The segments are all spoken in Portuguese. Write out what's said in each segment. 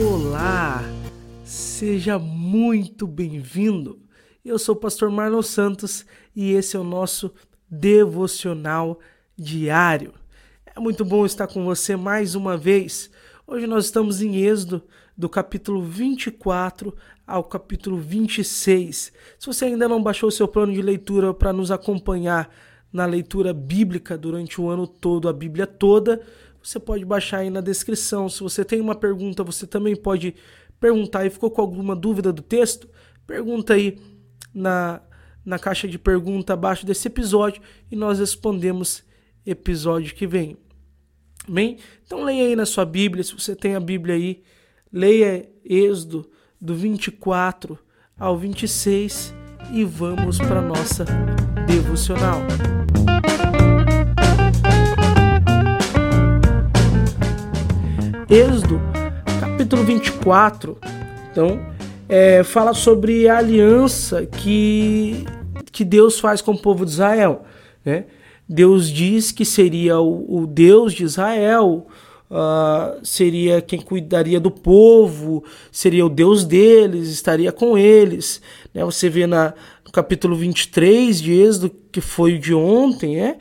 Olá, seja muito bem-vindo. Eu sou o pastor Marlon Santos e esse é o nosso devocional diário. É muito bom estar com você mais uma vez. Hoje nós estamos em Êxodo, do capítulo 24 ao capítulo 26. Se você ainda não baixou o seu plano de leitura para nos acompanhar na leitura bíblica durante o ano todo, a Bíblia toda, você pode baixar aí na descrição. Se você tem uma pergunta, você também pode perguntar e ficou com alguma dúvida do texto, pergunta aí na, na caixa de pergunta abaixo desse episódio e nós respondemos episódio que vem. Bem, então leia aí na sua Bíblia, se você tem a Bíblia aí, leia Êxodo do 24 ao 26 e vamos para nossa devocional. Êxodo, capítulo 24, então, é, fala sobre a aliança que, que Deus faz com o povo de Israel. Né? Deus diz que seria o, o Deus de Israel, uh, seria quem cuidaria do povo, seria o Deus deles, estaria com eles. Né? Você vê na, no capítulo 23 de Êxodo, que foi o de ontem, né?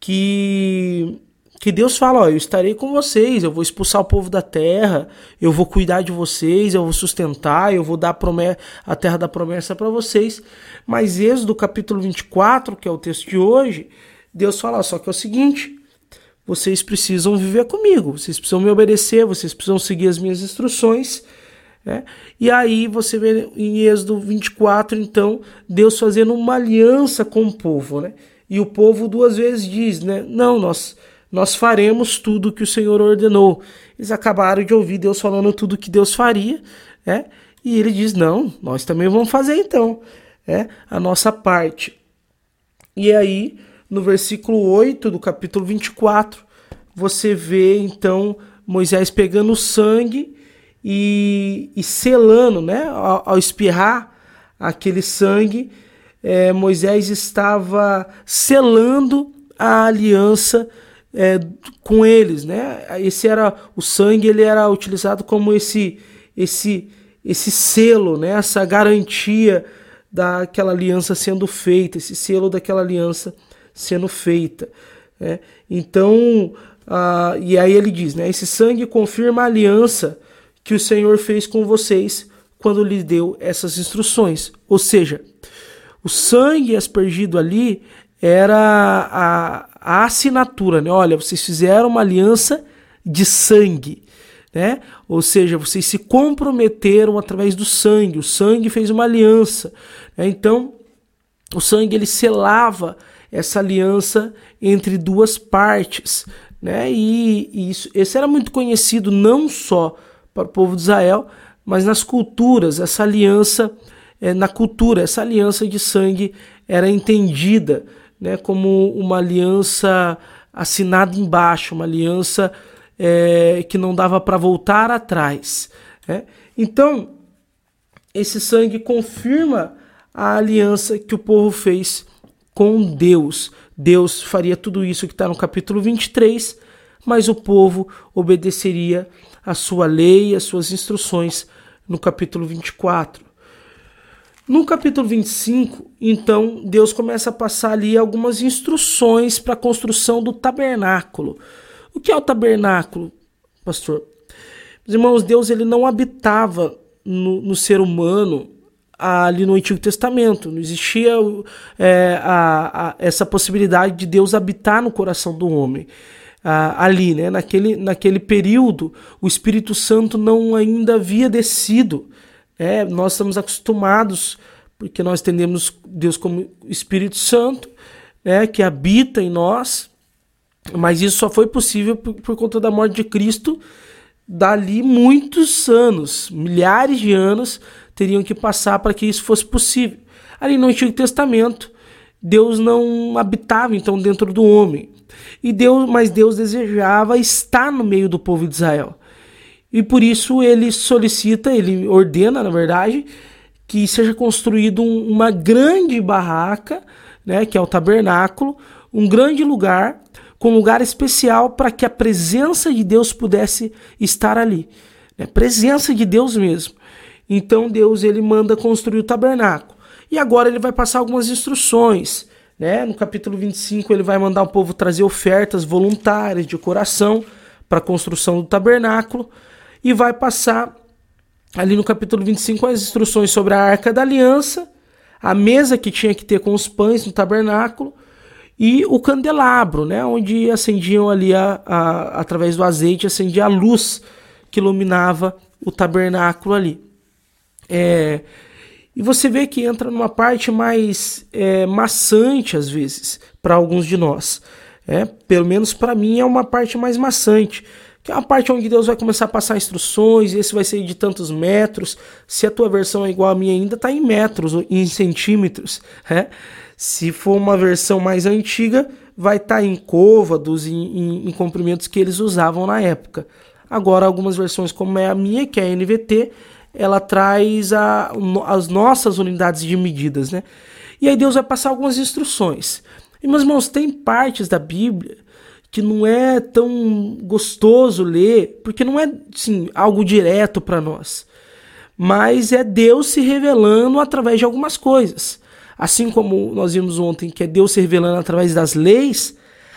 que que Deus fala, ó, eu estarei com vocês, eu vou expulsar o povo da terra, eu vou cuidar de vocês, eu vou sustentar, eu vou dar a, a terra da promessa para vocês. Mas Êxodo capítulo 24, que é o texto de hoje, Deus fala, só que é o seguinte, vocês precisam viver comigo, vocês precisam me obedecer, vocês precisam seguir as minhas instruções. Né? E aí você vê em Êxodo 24, então, Deus fazendo uma aliança com o povo, né? E o povo duas vezes diz, né? Não, nós nós faremos tudo o que o Senhor ordenou. Eles acabaram de ouvir Deus falando tudo o que Deus faria, né? E ele diz: Não, nós também vamos fazer então, é a nossa parte. E aí, no versículo 8 do capítulo 24, você vê então Moisés pegando o sangue e, e selando, né? Ao, ao espirrar aquele sangue, é, Moisés estava selando a aliança é, com eles, né? Esse era o sangue, ele era utilizado como esse esse esse selo, né? Essa garantia daquela aliança sendo feita, esse selo daquela aliança sendo feita. Né? Então, ah, e aí ele diz, né? Esse sangue confirma a aliança que o Senhor fez com vocês quando lhe deu essas instruções. Ou seja, o sangue aspergido ali era a, a assinatura, né? Olha, vocês fizeram uma aliança de sangue, né? Ou seja, vocês se comprometeram através do sangue. O sangue fez uma aliança. Né? Então, o sangue ele selava essa aliança entre duas partes, né? E, e isso, esse era muito conhecido não só para o povo de Israel, mas nas culturas. Essa aliança, é, na cultura, essa aliança de sangue era entendida né, como uma aliança assinada embaixo, uma aliança é, que não dava para voltar atrás. Né? Então, esse sangue confirma a aliança que o povo fez com Deus. Deus faria tudo isso que está no capítulo 23, mas o povo obedeceria a sua lei, as suas instruções no capítulo 24. No capítulo 25, então, Deus começa a passar ali algumas instruções para a construção do tabernáculo. O que é o tabernáculo, pastor? Meus irmãos, Deus ele não habitava no, no ser humano ali no Antigo Testamento. Não existia é, a, a, essa possibilidade de Deus habitar no coração do homem. Ah, ali, né? naquele, naquele período, o Espírito Santo não ainda havia descido é, nós estamos acostumados, porque nós entendemos Deus como Espírito Santo, né, que habita em nós, mas isso só foi possível por, por conta da morte de Cristo. Dali muitos anos, milhares de anos, teriam que passar para que isso fosse possível. Ali no Antigo Testamento, Deus não habitava então dentro do homem. E Deus, mas Deus desejava estar no meio do povo de Israel. E por isso ele solicita, ele ordena, na verdade, que seja construído um, uma grande barraca, né, que é o tabernáculo, um grande lugar, com lugar especial para que a presença de Deus pudesse estar ali. é presença de Deus mesmo. Então Deus ele manda construir o tabernáculo. E agora ele vai passar algumas instruções. Né? No capítulo 25 ele vai mandar o povo trazer ofertas voluntárias de coração para a construção do tabernáculo. E vai passar ali no capítulo 25 as instruções sobre a arca da aliança, a mesa que tinha que ter com os pães no tabernáculo e o candelabro, né, onde acendiam ali a, a, através do azeite acendia a luz que iluminava o tabernáculo ali. É, e você vê que entra numa parte mais é, maçante às vezes para alguns de nós. É, pelo menos para mim é uma parte mais maçante, que é uma parte onde Deus vai começar a passar instruções, esse vai ser de tantos metros. Se a tua versão é igual à minha ainda, está em metros, em centímetros. É? Se for uma versão mais antiga, vai estar tá em côvados, em, em, em comprimentos que eles usavam na época. Agora, algumas versões, como é a minha, que é a NVT, ela traz a, as nossas unidades de medidas, né? E aí Deus vai passar algumas instruções. E, meus irmãos, tem partes da Bíblia que não é tão gostoso ler, porque não é assim, algo direto para nós. Mas é Deus se revelando através de algumas coisas. Assim como nós vimos ontem que é Deus se revelando através das leis,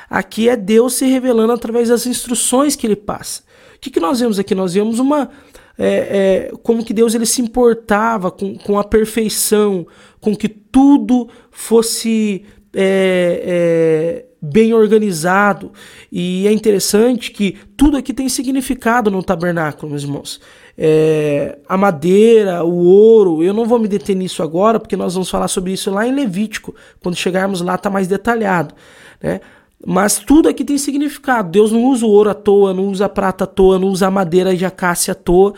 aqui é Deus se revelando através das instruções que ele passa. O que, que nós vemos aqui? Nós vemos uma. É, é, como que Deus ele se importava com, com a perfeição, com que tudo fosse é, é bem organizado. E é interessante que tudo aqui tem significado no tabernáculo, meus irmãos é, a madeira, o ouro. Eu não vou me deter nisso agora, porque nós vamos falar sobre isso lá em Levítico. Quando chegarmos lá, está mais detalhado. Né? Mas tudo aqui tem significado. Deus não usa o ouro à toa, não usa a prata à toa, não usa a madeira de acácia à toa.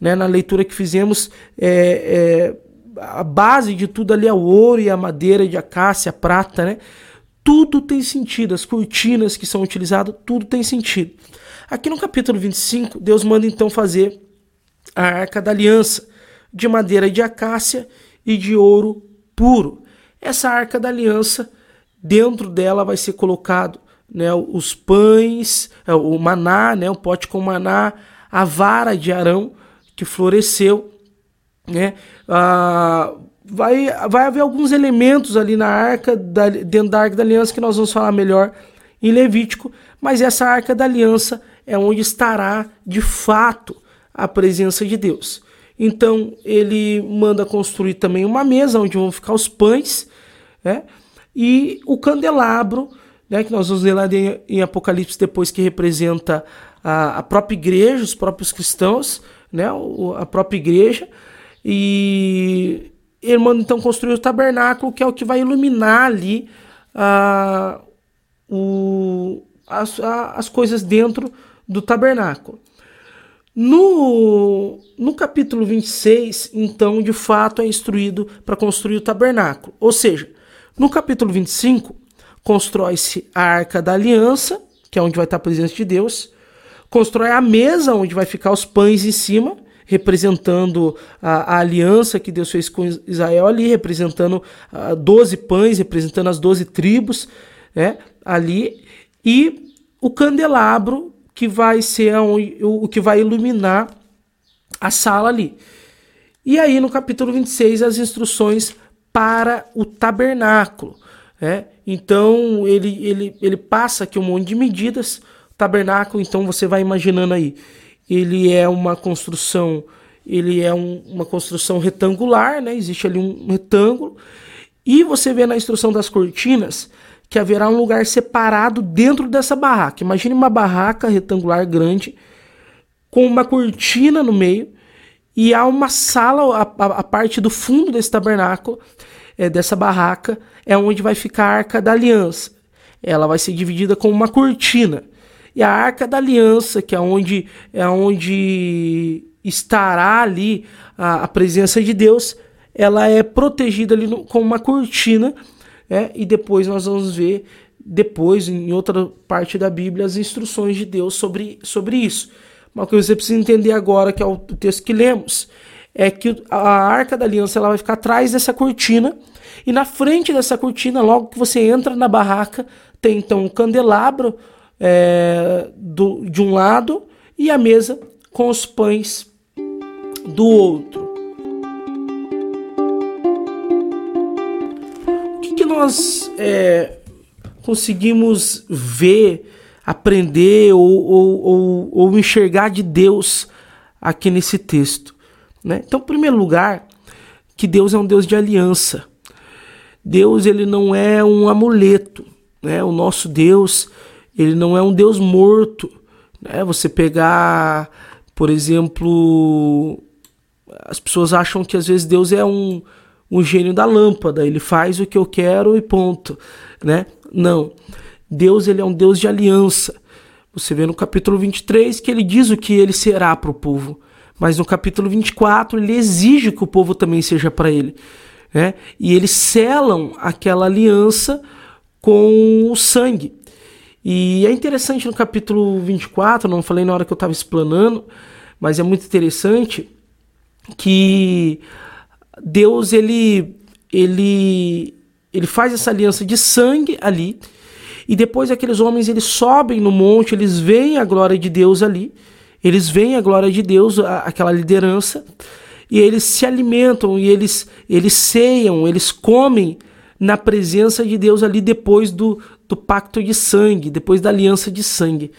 Né? Na leitura que fizemos, é, é, a base de tudo ali é o ouro e a madeira de acácia, a prata, né? Tudo tem sentido, as cortinas que são utilizadas, tudo tem sentido. Aqui no capítulo 25, Deus manda então fazer a arca da aliança, de madeira de acácia e de ouro puro. Essa arca da aliança, dentro dela vai ser colocado né, os pães, é, o maná, né, o pote com maná, a vara de Arão que floresceu, né, ah, vai, vai haver alguns elementos ali na arca, da, dentro da arca da aliança que nós vamos falar melhor em Levítico, mas essa arca da aliança é onde estará de fato a presença de Deus. Então ele manda construir também uma mesa onde vão ficar os pães, né? E o candelabro, né, que nós vamos ler lá em Apocalipse depois que representa a, a própria igreja, os próprios cristãos, né, a própria igreja. E ele manda então construir o tabernáculo, que é o que vai iluminar ali a, o, as, a, as coisas dentro do tabernáculo. No, no capítulo 26, então, de fato, é instruído para construir o tabernáculo. Ou seja, no capítulo 25, constrói-se a arca da aliança, que é onde vai estar a presença de Deus, constrói a mesa onde vai ficar os pães em cima, representando a, a aliança que Deus fez com Israel ali, representando uh, ah, 12 pães, representando as 12 tribos né, ali, e o candelabro que vai ser o que vai iluminar a sala ali. E aí no capítulo 26 as instruções para o tabernáculo. Né? Então ele, ele, ele passa aqui um monte de medidas. O tabernáculo, então você vai imaginando aí, ele é uma construção, ele é um, uma construção retangular, né? Existe ali um retângulo. E você vê na instrução das cortinas que haverá um lugar separado dentro dessa barraca. Imagine uma barraca retangular grande com uma cortina no meio e há uma sala, a, a, a parte do fundo desse tabernáculo, é, dessa barraca, é onde vai ficar a Arca da Aliança. Ela vai ser dividida com uma cortina. E a Arca da Aliança, que é onde, é onde estará ali a, a presença de Deus, ela é protegida ali no, com uma cortina é, e depois nós vamos ver, depois, em outra parte da Bíblia, as instruções de Deus sobre, sobre isso. Mas o que você precisa entender agora, que é o texto que lemos, é que a arca da aliança ela vai ficar atrás dessa cortina, e na frente dessa cortina, logo que você entra na barraca, tem então um candelabro é, do, de um lado e a mesa com os pães do outro. O que, que nós é, conseguimos ver, aprender ou, ou, ou, ou enxergar de Deus aqui nesse texto? Né? Então, em primeiro lugar, que Deus é um Deus de aliança. Deus ele não é um amuleto, né? O nosso Deus ele não é um Deus morto, né? Você pegar, por exemplo, as pessoas acham que às vezes Deus é um, um gênio da lâmpada, ele faz o que eu quero e ponto, né? Não. Deus ele é um Deus de aliança. Você vê no capítulo 23 que ele diz o que ele será para o povo. Mas no capítulo 24 ele exige que o povo também seja para ele. Né? E eles selam aquela aliança com o sangue. E é interessante no capítulo 24, não falei na hora que eu estava explanando, mas é muito interessante que Deus ele ele ele faz essa aliança de sangue ali e depois aqueles homens eles sobem no monte, eles veem a glória de Deus ali eles veem a glória de Deus, aquela liderança, e eles se alimentam, e eles, eles ceiam, eles comem na presença de Deus ali depois do, do pacto de sangue, depois da aliança de sangue.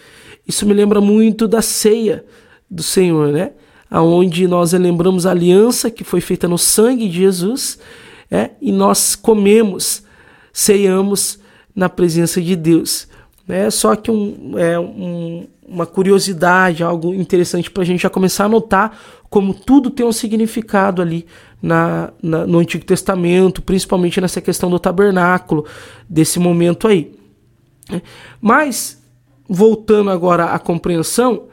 Isso me lembra muito da ceia do Senhor, né? Onde nós lembramos a aliança que foi feita no sangue de Jesus, é? e nós comemos, ceiamos na presença de Deus. Né? Só que um, é, um, uma curiosidade, algo interessante para a gente já começar a notar como tudo tem um significado ali na, na, no Antigo Testamento, principalmente nessa questão do tabernáculo, desse momento aí. Mas, voltando agora à compreensão,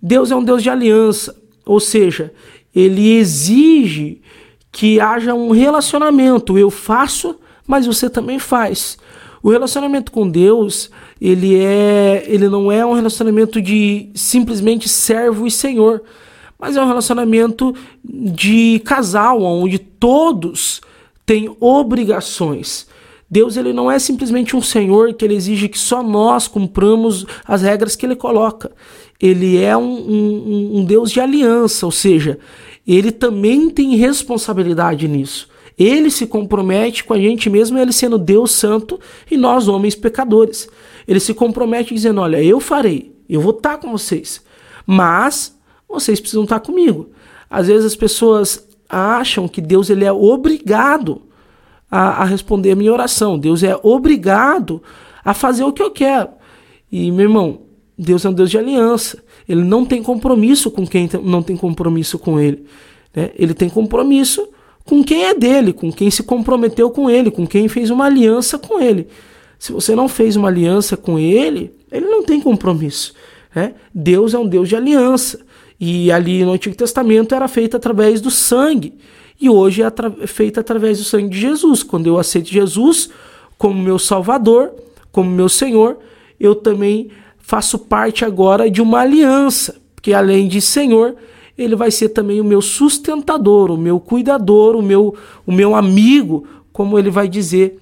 Deus é um Deus de aliança, ou seja, ele exige que haja um relacionamento. Eu faço, mas você também faz. O relacionamento com Deus, ele é, ele não é um relacionamento de simplesmente servo e senhor, mas é um relacionamento de casal, onde todos têm obrigações. Deus ele não é simplesmente um senhor que ele exige que só nós cumpramos as regras que ele coloca. Ele é um, um, um Deus de aliança, ou seja, ele também tem responsabilidade nisso. Ele se compromete com a gente mesmo, ele sendo Deus santo e nós, homens pecadores. Ele se compromete dizendo: Olha, eu farei, eu vou estar com vocês, mas vocês precisam estar comigo. Às vezes as pessoas acham que Deus ele é obrigado a, a responder a minha oração, Deus é obrigado a fazer o que eu quero. E, meu irmão, Deus é um Deus de aliança. Ele não tem compromisso com quem não tem compromisso com ele. Né? Ele tem compromisso com quem é dele, com quem se comprometeu com ele, com quem fez uma aliança com ele. Se você não fez uma aliança com ele, ele não tem compromisso. Né? Deus é um Deus de aliança. E ali no Antigo Testamento era feita através do sangue. E hoje é atra feita através do sangue de Jesus. Quando eu aceito Jesus como meu Salvador, como meu Senhor, eu também faço parte agora de uma aliança. Porque além de Senhor, ele vai ser também o meu sustentador, o meu cuidador, o meu, o meu amigo, como ele vai dizer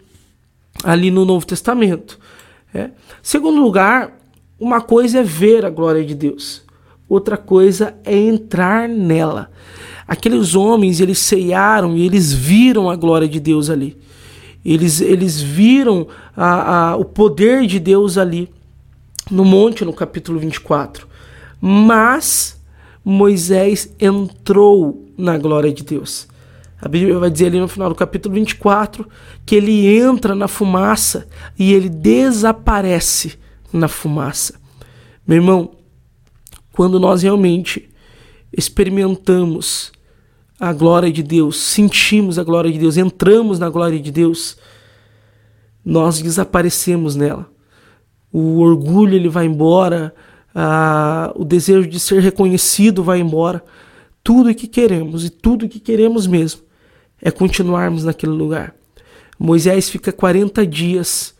ali no Novo Testamento. É. Segundo lugar, uma coisa é ver a glória de Deus, outra coisa é entrar nela. Aqueles homens, eles ceiaram e eles viram a glória de Deus ali. Eles, eles viram a, a, o poder de Deus ali no monte, no capítulo 24. Mas Moisés entrou na glória de Deus. A Bíblia vai dizer ali no final do capítulo 24 que ele entra na fumaça e ele desaparece na fumaça. Meu irmão, quando nós realmente experimentamos a glória de Deus, sentimos a glória de Deus, entramos na glória de Deus, nós desaparecemos nela. O orgulho ele vai embora, ah, o desejo de ser reconhecido vai embora. Tudo o que queremos, e tudo o que queremos mesmo, é continuarmos naquele lugar. Moisés fica 40 dias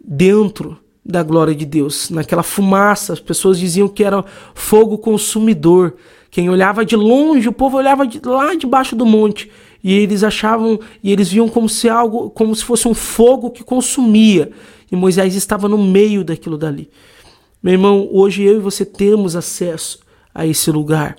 dentro da glória de Deus, naquela fumaça. As pessoas diziam que era fogo consumidor. Quem olhava de longe, o povo olhava de lá debaixo do monte e eles achavam e eles viam como se algo, como se fosse um fogo que consumia. E Moisés estava no meio daquilo dali. Meu irmão, hoje eu e você temos acesso a esse lugar.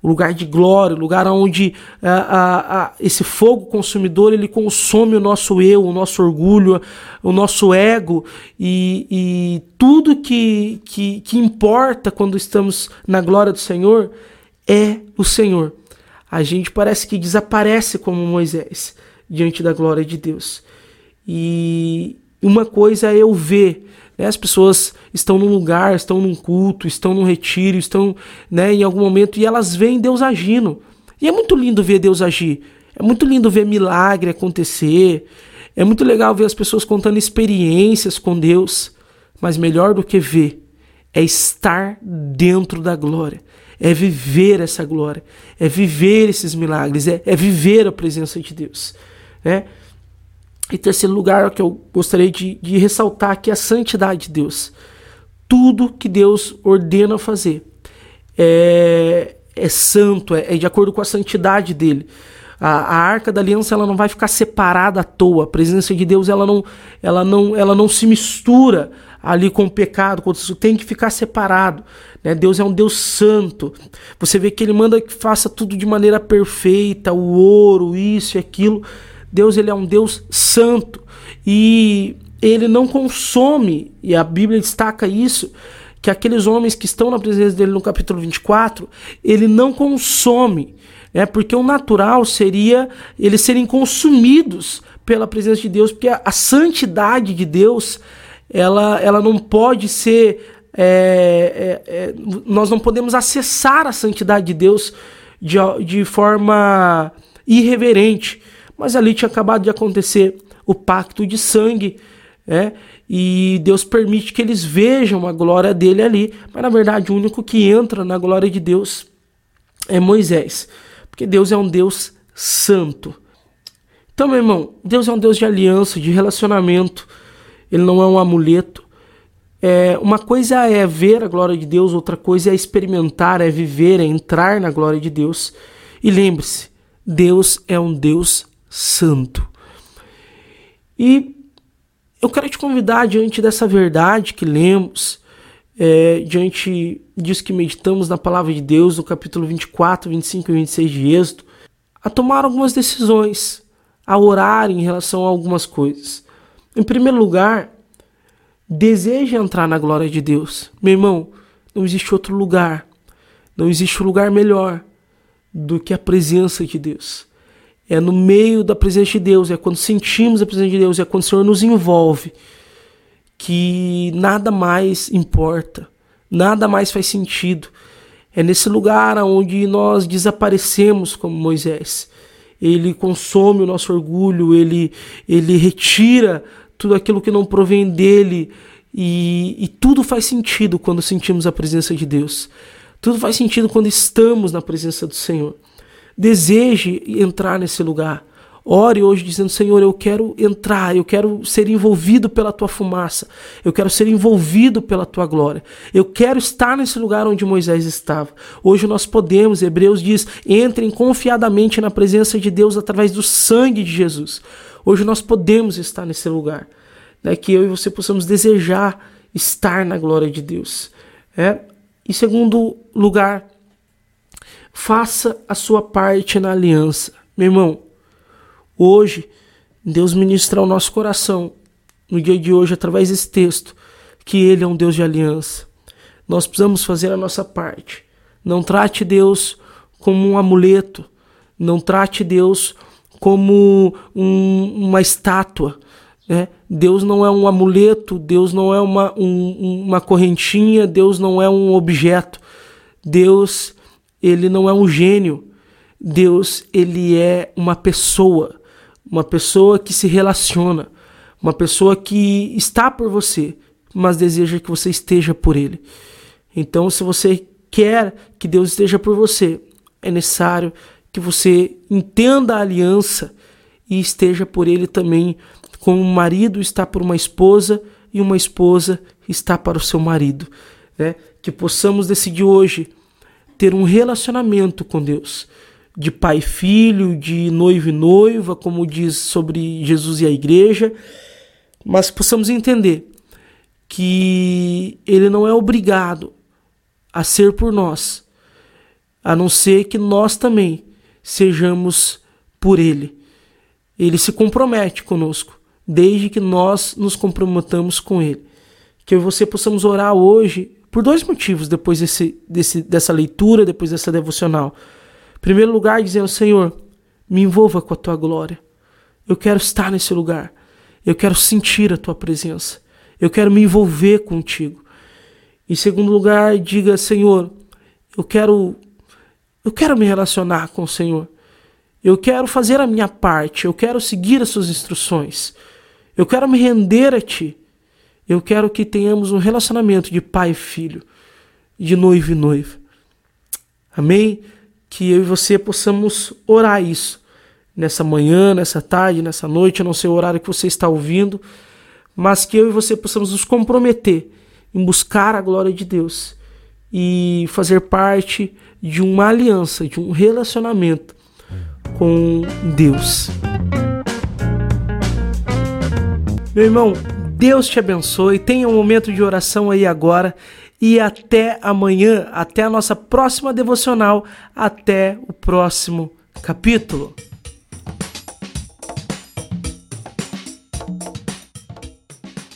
o lugar de glória, o lugar onde a, a, a, esse fogo consumidor ele consome o nosso eu, o nosso orgulho, o nosso ego e, e tudo que, que, que importa quando estamos na glória do Senhor é o Senhor. A gente parece que desaparece como Moisés diante da glória de Deus. E uma coisa é eu ver né? As pessoas estão num lugar, estão num culto, estão num retiro, estão né, em algum momento e elas veem Deus agindo. E é muito lindo ver Deus agir. É muito lindo ver milagre acontecer. É muito legal ver as pessoas contando experiências com Deus. Mas melhor do que ver é estar dentro da glória. É viver essa glória. É viver esses milagres. É, é viver a presença de Deus. Né? Em terceiro lugar, que eu gostaria de, de ressaltar aqui é a santidade de Deus. Tudo que Deus ordena fazer é, é santo, é, é, de acordo com a santidade dele. A, a, arca da aliança ela não vai ficar separada à toa. A presença de Deus ela não, ela não, ela não se mistura ali com o pecado, com isso tem que ficar separado. Né? Deus é um Deus santo. Você vê que ele manda que faça tudo de maneira perfeita, o ouro, isso e aquilo. Deus ele é um Deus santo e ele não consome, e a Bíblia destaca isso, que aqueles homens que estão na presença dele no capítulo 24, ele não consome, né? porque o natural seria eles serem consumidos pela presença de Deus, porque a, a santidade de Deus ela, ela não pode ser. É, é, é, nós não podemos acessar a santidade de Deus de, de forma irreverente mas ali tinha acabado de acontecer o pacto de sangue, né? E Deus permite que eles vejam a glória dele ali, mas na verdade o único que entra na glória de Deus é Moisés, porque Deus é um Deus santo. Então, meu irmão, Deus é um Deus de aliança, de relacionamento. Ele não é um amuleto. É, uma coisa é ver a glória de Deus, outra coisa é experimentar, é viver, é entrar na glória de Deus. E lembre-se, Deus é um Deus santo. E eu quero te convidar diante dessa verdade que lemos, é, diante disso que meditamos na palavra de Deus, no capítulo 24, 25 e 26 de Êxodo, a tomar algumas decisões, a orar em relação a algumas coisas. Em primeiro lugar, deseja entrar na glória de Deus. Meu irmão, não existe outro lugar, não existe lugar melhor do que a presença de Deus é no meio da presença de Deus, é quando sentimos a presença de Deus, é quando o Senhor nos envolve, que nada mais importa, nada mais faz sentido. É nesse lugar onde nós desaparecemos como Moisés. Ele consome o nosso orgulho, ele, ele retira tudo aquilo que não provém dele, e, e tudo faz sentido quando sentimos a presença de Deus. Tudo faz sentido quando estamos na presença do Senhor deseje entrar nesse lugar. Ore hoje dizendo: Senhor, eu quero entrar, eu quero ser envolvido pela tua fumaça, eu quero ser envolvido pela tua glória, eu quero estar nesse lugar onde Moisés estava. Hoje nós podemos, Hebreus diz: entrem confiadamente na presença de Deus através do sangue de Jesus. Hoje nós podemos estar nesse lugar, né, que eu e você possamos desejar estar na glória de Deus. É? Em segundo lugar, Faça a sua parte na aliança. Meu irmão, hoje, Deus ministra ao nosso coração, no dia de hoje, através desse texto, que Ele é um Deus de aliança. Nós precisamos fazer a nossa parte. Não trate Deus como um amuleto. Não trate Deus como um, uma estátua. Né? Deus não é um amuleto, Deus não é uma, um, uma correntinha, Deus não é um objeto. Deus ele não é um gênio. Deus, ele é uma pessoa, uma pessoa que se relaciona, uma pessoa que está por você, mas deseja que você esteja por ele. Então, se você quer que Deus esteja por você, é necessário que você entenda a aliança e esteja por ele também, como um marido está por uma esposa e uma esposa está para o seu marido. Né? Que possamos decidir hoje ter um relacionamento com Deus, de pai e filho, de noivo e noiva, como diz sobre Jesus e a igreja, mas possamos entender que ele não é obrigado a ser por nós a não ser que nós também sejamos por Ele. Ele se compromete conosco, desde que nós nos comprometamos com Ele. Que eu e você possamos orar hoje por dois motivos depois desse, desse, dessa leitura, depois dessa devocional. Em primeiro lugar, dizendo: Senhor, me envolva com a tua glória. Eu quero estar nesse lugar. Eu quero sentir a tua presença. Eu quero me envolver contigo. Em segundo lugar, diga: Senhor, eu quero eu quero me relacionar com o Senhor. Eu quero fazer a minha parte, eu quero seguir as suas instruções. Eu quero me render a ti. Eu quero que tenhamos um relacionamento de pai e filho, de noivo e noiva. Amém? Que eu e você possamos orar isso nessa manhã, nessa tarde, nessa noite, eu não sei o horário que você está ouvindo, mas que eu e você possamos nos comprometer em buscar a glória de Deus e fazer parte de uma aliança, de um relacionamento com Deus. Meu irmão, Deus te abençoe. Tenha um momento de oração aí agora. E até amanhã, até a nossa próxima devocional, até o próximo capítulo.